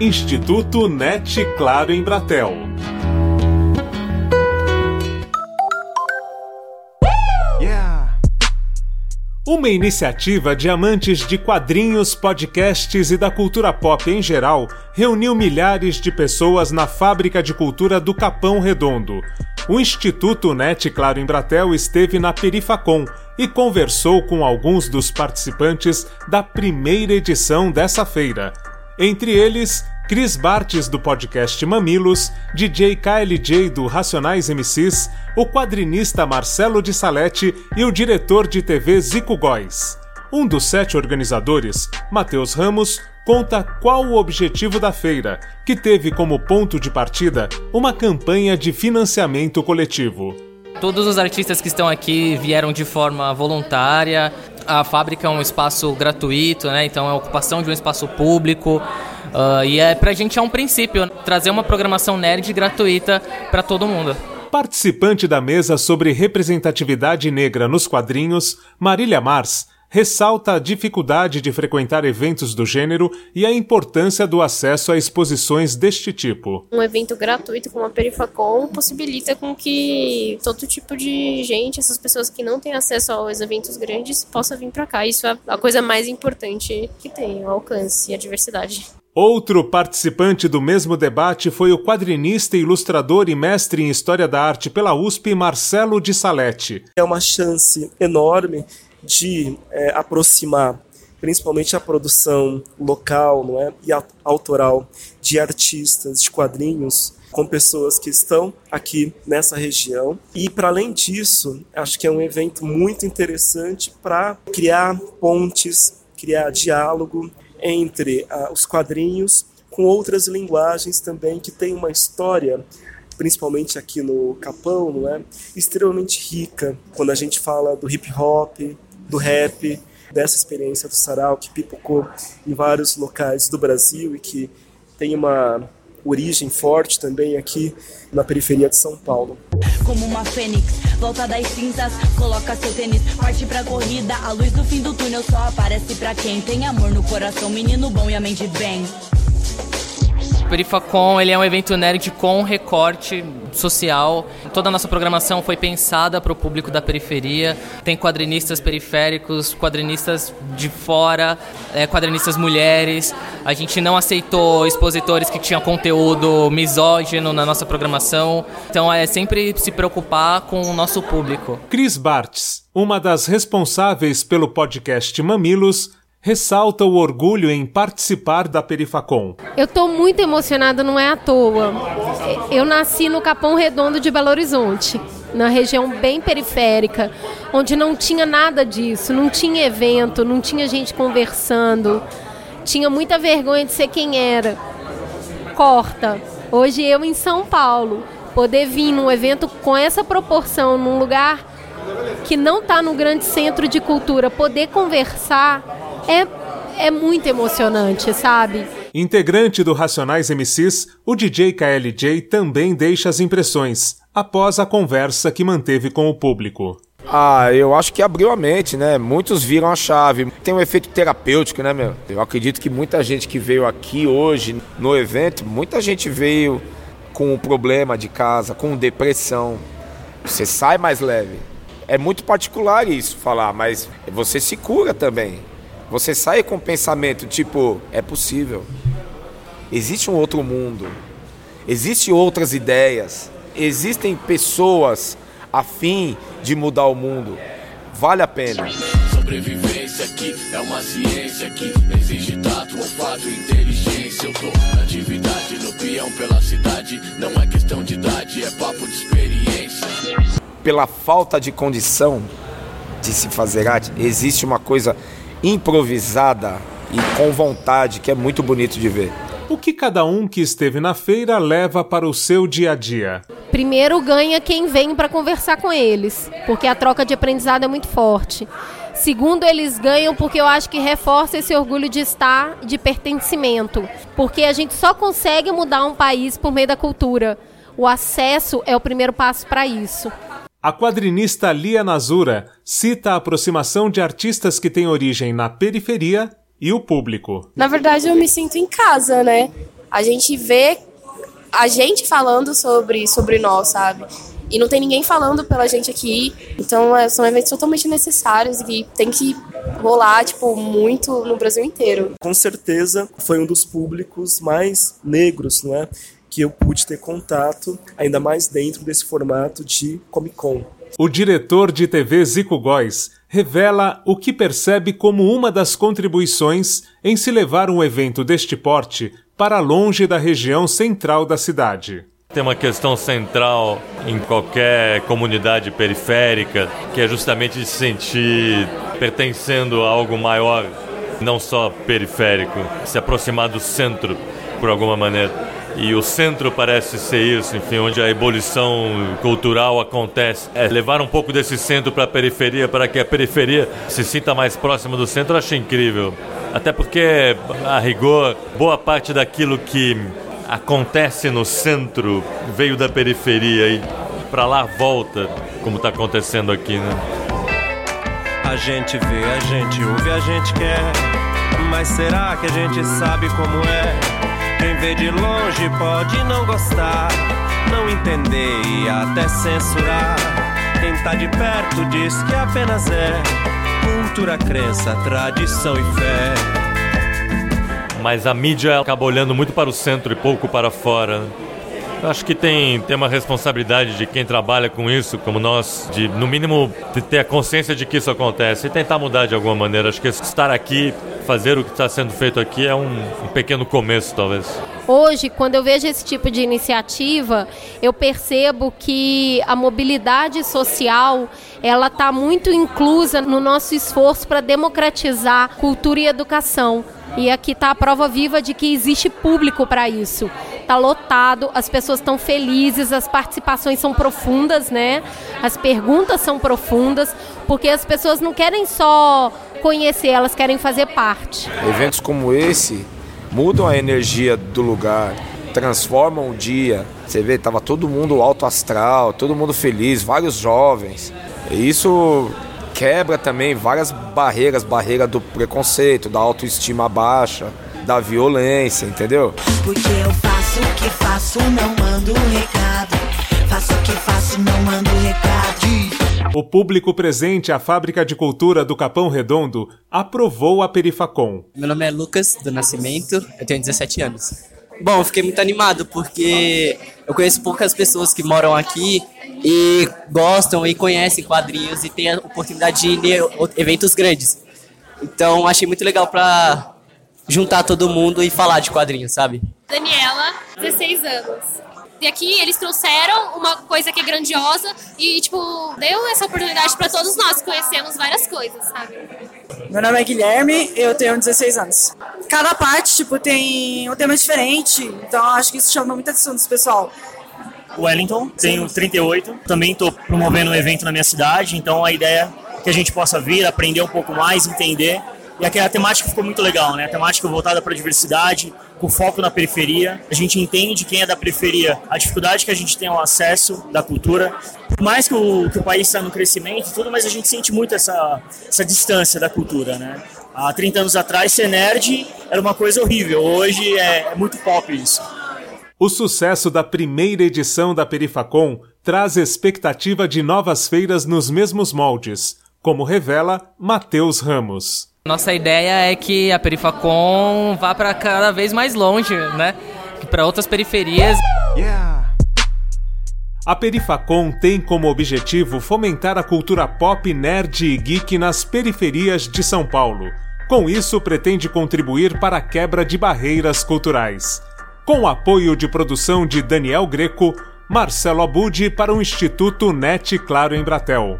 Instituto NET Claro em Bratel. Uma iniciativa de amantes de quadrinhos, podcasts e da cultura pop em geral reuniu milhares de pessoas na Fábrica de Cultura do Capão Redondo. O Instituto NET Claro em Bratel esteve na Perifacom e conversou com alguns dos participantes da primeira edição dessa feira. Entre eles, Cris Bartes do podcast Mamilos, DJ KLJ do Racionais MCs, o quadrinista Marcelo de Salete e o diretor de TV Zico Góes. Um dos sete organizadores, Matheus Ramos, conta qual o objetivo da feira, que teve como ponto de partida uma campanha de financiamento coletivo. Todos os artistas que estão aqui vieram de forma voluntária. A fábrica é um espaço gratuito, né? então é a ocupação de um espaço público. Uh, e é, pra gente é um princípio trazer uma programação nerd gratuita para todo mundo. Participante da mesa sobre representatividade negra nos quadrinhos, Marília Mars ressalta a dificuldade de frequentar eventos do gênero e a importância do acesso a exposições deste tipo. Um evento gratuito como a Perifacom possibilita com que todo tipo de gente, essas pessoas que não têm acesso aos eventos grandes, possa vir para cá. Isso é a coisa mais importante que tem, o alcance e a diversidade. Outro participante do mesmo debate foi o quadrinista, ilustrador e mestre em História da Arte pela USP, Marcelo de Salete. É uma chance enorme de é, aproximar principalmente a produção local não é, e autoral de artistas de quadrinhos com pessoas que estão aqui nessa região. E para além disso, acho que é um evento muito interessante para criar pontes, criar diálogo entre os quadrinhos com outras linguagens também que têm uma história principalmente aqui no Capão, não é? Extremamente rica. Quando a gente fala do hip hop, do rap, dessa experiência do sarau que pipocou em vários locais do Brasil e que tem uma origem forte também aqui na periferia de São Paulo. Como uma fênix, volta das cinzas, coloca seu tênis, parte pra corrida, a luz do fim do túnel só aparece pra quem tem amor no coração, menino bom e a mente bem. Perifacom ele é um evento nerd com recorte social. Toda a nossa programação foi pensada para o público da periferia. Tem quadrinistas periféricos, quadrinistas de fora, é, quadrinistas mulheres. A gente não aceitou expositores que tinham conteúdo misógino na nossa programação. Então é sempre se preocupar com o nosso público. Cris Bartz, uma das responsáveis pelo podcast Mamilos, ressalta o orgulho em participar da Perifacom. Eu estou muito emocionada, não é à toa. Eu nasci no Capão Redondo de Belo Horizonte, na região bem periférica, onde não tinha nada disso, não tinha evento, não tinha gente conversando, tinha muita vergonha de ser quem era. Corta. Hoje eu em São Paulo, poder vir num evento com essa proporção, num lugar que não está no grande centro de cultura, poder conversar é, é muito emocionante, sabe? Integrante do Racionais MCs, o DJ KLJ também deixa as impressões, após a conversa que manteve com o público. Ah, eu acho que abriu a mente, né? Muitos viram a chave. Tem um efeito terapêutico, né, meu? Eu acredito que muita gente que veio aqui hoje no evento, muita gente veio com um problema de casa, com depressão. Você sai mais leve. É muito particular isso falar, mas você se cura também. Você sai com o pensamento tipo, é possível. Existe um outro mundo. Existem outras ideias. Existem pessoas a fim de mudar o mundo. Vale a pena. Sobrevivência aqui é uma ciência que exige tato, olfato inteligência. Eu tô na atividade no peão pela cidade. Não é questão de idade, é papo de experiência. Pela falta de condição de se fazer arte, existe uma coisa improvisada e com vontade, que é muito bonito de ver. O que cada um que esteve na feira leva para o seu dia a dia? Primeiro ganha quem vem para conversar com eles, porque a troca de aprendizado é muito forte. Segundo, eles ganham porque eu acho que reforça esse orgulho de estar, de pertencimento. Porque a gente só consegue mudar um país por meio da cultura. O acesso é o primeiro passo para isso. A quadrinista Lia Nazura cita a aproximação de artistas que têm origem na periferia e o público. Na verdade, eu me sinto em casa, né? A gente vê a gente falando sobre, sobre nós, sabe? E não tem ninguém falando pela gente aqui. Então, é, são eventos totalmente necessários e tem que rolar, tipo, muito no Brasil inteiro. Com certeza foi um dos públicos mais negros, não é? Que eu pude ter contato, ainda mais dentro desse formato de Comic Con. O diretor de TV Zico Góes revela o que percebe como uma das contribuições em se levar um evento deste porte para longe da região central da cidade. Tem uma questão central em qualquer comunidade periférica, que é justamente de se sentir pertencendo a algo maior, não só periférico, se aproximar do centro por alguma maneira. E o centro parece ser isso, enfim, onde a ebulição cultural acontece. É levar um pouco desse centro para a periferia, para que a periferia se sinta mais próxima do centro, eu acho incrível. Até porque, a rigor, boa parte daquilo que acontece no centro veio da periferia e para lá volta, como está acontecendo aqui, né? A gente vê, a gente ouve, a gente quer, mas será que a gente sabe como é? Quem vê de longe pode não gostar, não entender e até censurar. Quem tá de perto diz que apenas é cultura, crença, tradição e fé. Mas a mídia acaba olhando muito para o centro e pouco para fora. Acho que tem, tem uma responsabilidade de quem trabalha com isso, como nós, de no mínimo de ter a consciência de que isso acontece e tentar mudar de alguma maneira. Acho que estar aqui, fazer o que está sendo feito aqui é um, um pequeno começo, talvez. Hoje, quando eu vejo esse tipo de iniciativa, eu percebo que a mobilidade social ela está muito inclusa no nosso esforço para democratizar cultura e educação. E aqui está a prova viva de que existe público para isso. Está lotado, as pessoas estão felizes, as participações são profundas, né? As perguntas são profundas, porque as pessoas não querem só conhecer, elas querem fazer parte. Eventos como esse mudam a energia do lugar, transformam o dia. Você vê, tava todo mundo alto astral, todo mundo feliz, vários jovens. E isso quebra também várias barreiras, barreira do preconceito, da autoestima baixa, da violência, entendeu? Porque eu faço o que faço, não mando recado. Faço o que faço, não mando recado. O público presente à Fábrica de Cultura do Capão Redondo aprovou a Perifacom. Meu nome é Lucas do Nascimento, eu tenho 17 anos. Bom, eu fiquei muito animado porque eu conheço poucas pessoas que moram aqui e gostam e conhecem quadrinhos e têm a oportunidade de ir em eventos grandes. Então, achei muito legal para juntar todo mundo e falar de quadrinhos, sabe? Daniela, 16 anos. E aqui eles trouxeram uma coisa que é grandiosa e, tipo, deu essa oportunidade para todos nós que conhecemos várias coisas, sabe? Meu nome é Guilherme, eu tenho 16 anos. Cada parte, tipo, tem um tema diferente, então acho que isso chama muita atenção do pessoal. Wellington, tenho 38, também estou promovendo um evento na minha cidade, então a ideia é que a gente possa vir, aprender um pouco mais, entender. E a temática ficou muito legal, né? A temática voltada para a diversidade, com foco na periferia. A gente entende quem é da periferia, a dificuldade que a gente tem ao acesso da cultura. Por mais que o, que o país está no crescimento e tudo, mas a gente sente muito essa, essa distância da cultura, né? Há 30 anos atrás, ser nerd era uma coisa horrível. Hoje é, é muito pop isso. O sucesso da primeira edição da Perifacom traz expectativa de novas feiras nos mesmos moldes, como revela Matheus Ramos. Nossa ideia é que a Perifacom vá para cada vez mais longe, né? Para outras periferias. Yeah. A Perifacom tem como objetivo fomentar a cultura pop, nerd e geek nas periferias de São Paulo. Com isso, pretende contribuir para a quebra de barreiras culturais com o apoio de produção de Daniel Greco, Marcelo Abud para o Instituto NET Claro em Bratel.